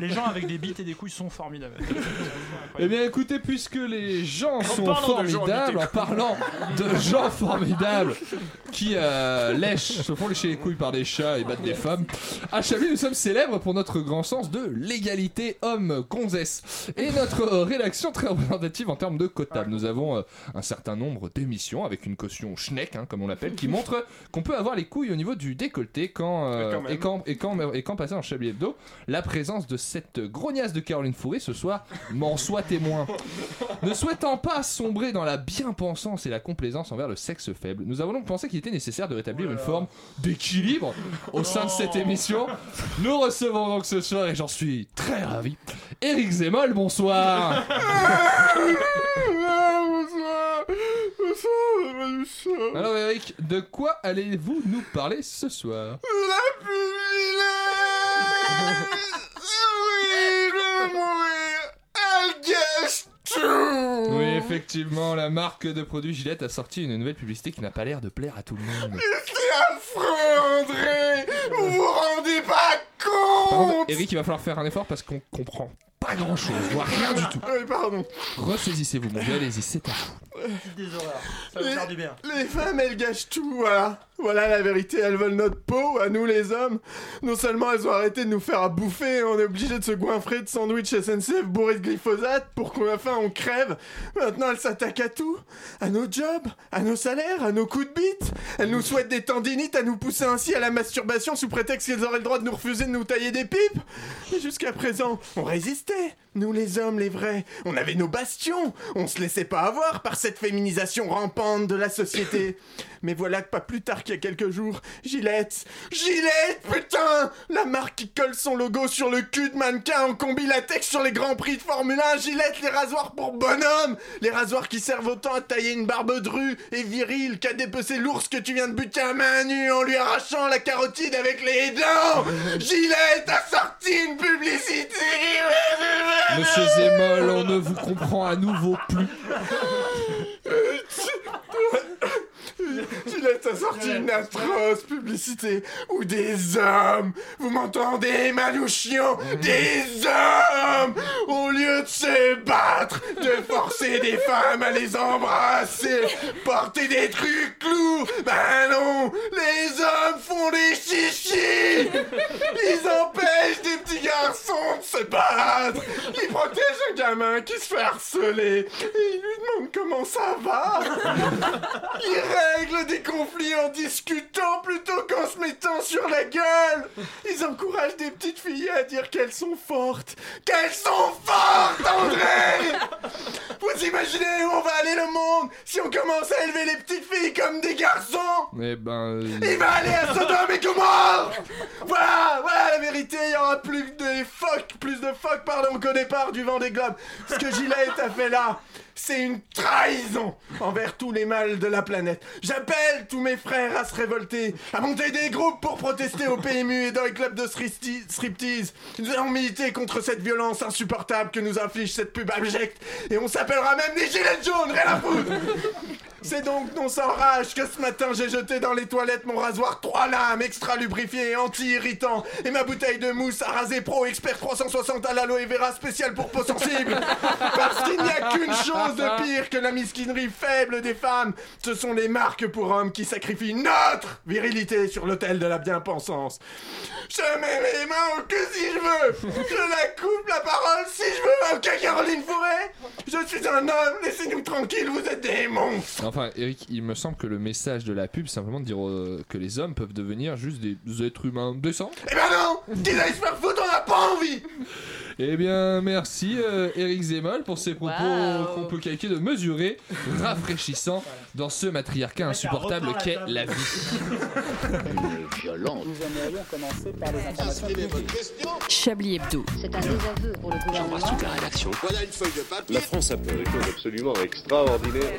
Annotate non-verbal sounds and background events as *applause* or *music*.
Les gens avec des bites et des couilles sont formidables. *laughs* Eh bien écoutez, puisque les gens sont formidables, en parlant de gens formidables qui euh, lèchent, se font lécher les couilles par des chats et battent des femmes, à Chablis nous sommes célèbres pour notre grand sens de l'égalité homme-gonzesse. Et notre rédaction très représentative en termes de quotas. Nous avons euh, un certain nombre d'émissions avec une caution schneck, hein, comme on l'appelle, qui montre qu'on peut avoir les couilles au niveau du décolleté quand, euh, Quand et, quand, et, quand, et quand passer en Chablis Hebdo. La présence de cette grognasse de Caroline Fourré ce soir m'en soit témoin. Ne souhaitant pas sombrer dans la bien-pensance et la complaisance envers le sexe faible, nous avons donc pensé qu'il était nécessaire de rétablir une forme d'équilibre au sein de cette émission. Nous recevons donc ce soir, et j'en suis très ravi, Eric Zemmoll, bonsoir. *laughs* Alors Eric, de quoi allez-vous nous parler ce soir? La Oui, je vais mourir. Elle gâche tout. Oui, effectivement, la marque de produits Gillette a sorti une nouvelle publicité qui n'a pas l'air de plaire à tout le monde. C'est affreux, André. Vous vous rendez pas Par compte contre, Eric, il va falloir faire un effort parce qu'on comprend pas grand chose, voire rien du tout. Oui, pardon. Ressaisissez-vous, mon vieux, allez-y, c'est à vous. Des horreurs. Ça va Les- faire du bien. Les femmes, elles gâchent tout, voilà. Voilà la vérité, elles veulent notre peau, à nous les hommes. Non seulement elles ont arrêté de nous faire à bouffer, on est obligé de se goinfrer de sandwich SNCF bourrés de glyphosate pour qu'à la fin on crève. Maintenant elles s'attaquent à tout. À nos jobs, à nos salaires, à nos coups de bite. Elles nous souhaitent des tendinites à nous pousser ainsi à la masturbation sous prétexte qu'elles auraient le droit de nous refuser de nous tailler des pipes. Et jusqu'à présent, on résistait. Nous les hommes, les vrais. On avait nos bastions. On se laissait pas avoir par cette féminisation rampante de la société. Mais voilà que pas plus tard qu'il y a quelques jours, Gillette, Gillette, putain! La marque qui colle son logo sur le cul de mannequin en combi latex sur les grands prix de Formule 1, Gillette, les rasoirs pour bonhomme! Les rasoirs qui servent autant à tailler une barbe drue et virile qu'à dépecer l'ours que tu viens de buter à main nue en lui arrachant la carotide avec les dents! Gillette a sorti une publicité! Monsieur Zemmoll, on ne vous comprend à nouveau plus. *laughs* Gillette a sorti une atroce publicité où des hommes, vous m'entendez, Manouchian, des hommes, au lieu de se battre, de forcer des femmes à les embrasser, porter des trucs lourds, ben non, les hommes font des chichis, ils empêchent des ils protègent un gamin qui se fait harceler, et ils lui demandent comment ça va. Ils règlent des conflits en discutant plutôt qu'en se mettant sur la gueule. Ils encouragent des petites filles à dire qu'elles sont fortes. Qu'elles sont fortes, André Vous imaginez où on va aller le monde si on commence à élever les petites comme des garçons Eh ben. euh, il va aller à Sodome et Gomorrhe Voilà, voilà la vérité, il y aura plus de phoques, plus de phoques, pardon, qu'au départ du vent des globes. Ce que Gillette a fait là, c'est une trahison envers tous les mâles de la planète. J'appelle tous mes frères à se révolter, à monter des groupes pour protester au PMU et dans les clubs de striptease. striptease. Nous allons militer contre cette violence insupportable que nous inflige cette pub abjecte. Et on s'appellera même des gilets jaunes, rien à foutre c'est donc non sans rage que ce matin j'ai jeté dans les toilettes mon rasoir 3 lames extra lubrifié et anti-irritant et ma bouteille de mousse à raser pro expert 360 à l'aloe vera spécial pour peau sensible. *laughs* Parce qu'il n'y a qu'une chose de pire que la misquinerie faible des femmes. Ce sont les marques pour hommes qui sacrifient notre virilité sur l'autel de la bien-pensance. Je mets mes mains au cul si je veux. Je la coupe la parole si je veux. Ok Caroline Fourré Je suis un homme, laissez-nous tranquilles, vous êtes des monstres. Enfin, Eric, il me semble que le message de la pub, c'est simplement de dire euh, que les hommes peuvent devenir juste des êtres humains décents. Eh ben non Qu'ils aillent se faire foutre, on n'a pas envie Eh bien, merci euh, Eric Zemmoll pour ces propos Waouh. qu'on peut qualifier de mesurés, rafraîchissants dans ce matriarcat insupportable qu'est la vie. violente. Nous aimerions commencer par les informations. Chablis Hebdo. C'est un désaveu pour le gouvernement. la rédaction. La France a fait des choses absolument extraordinaires.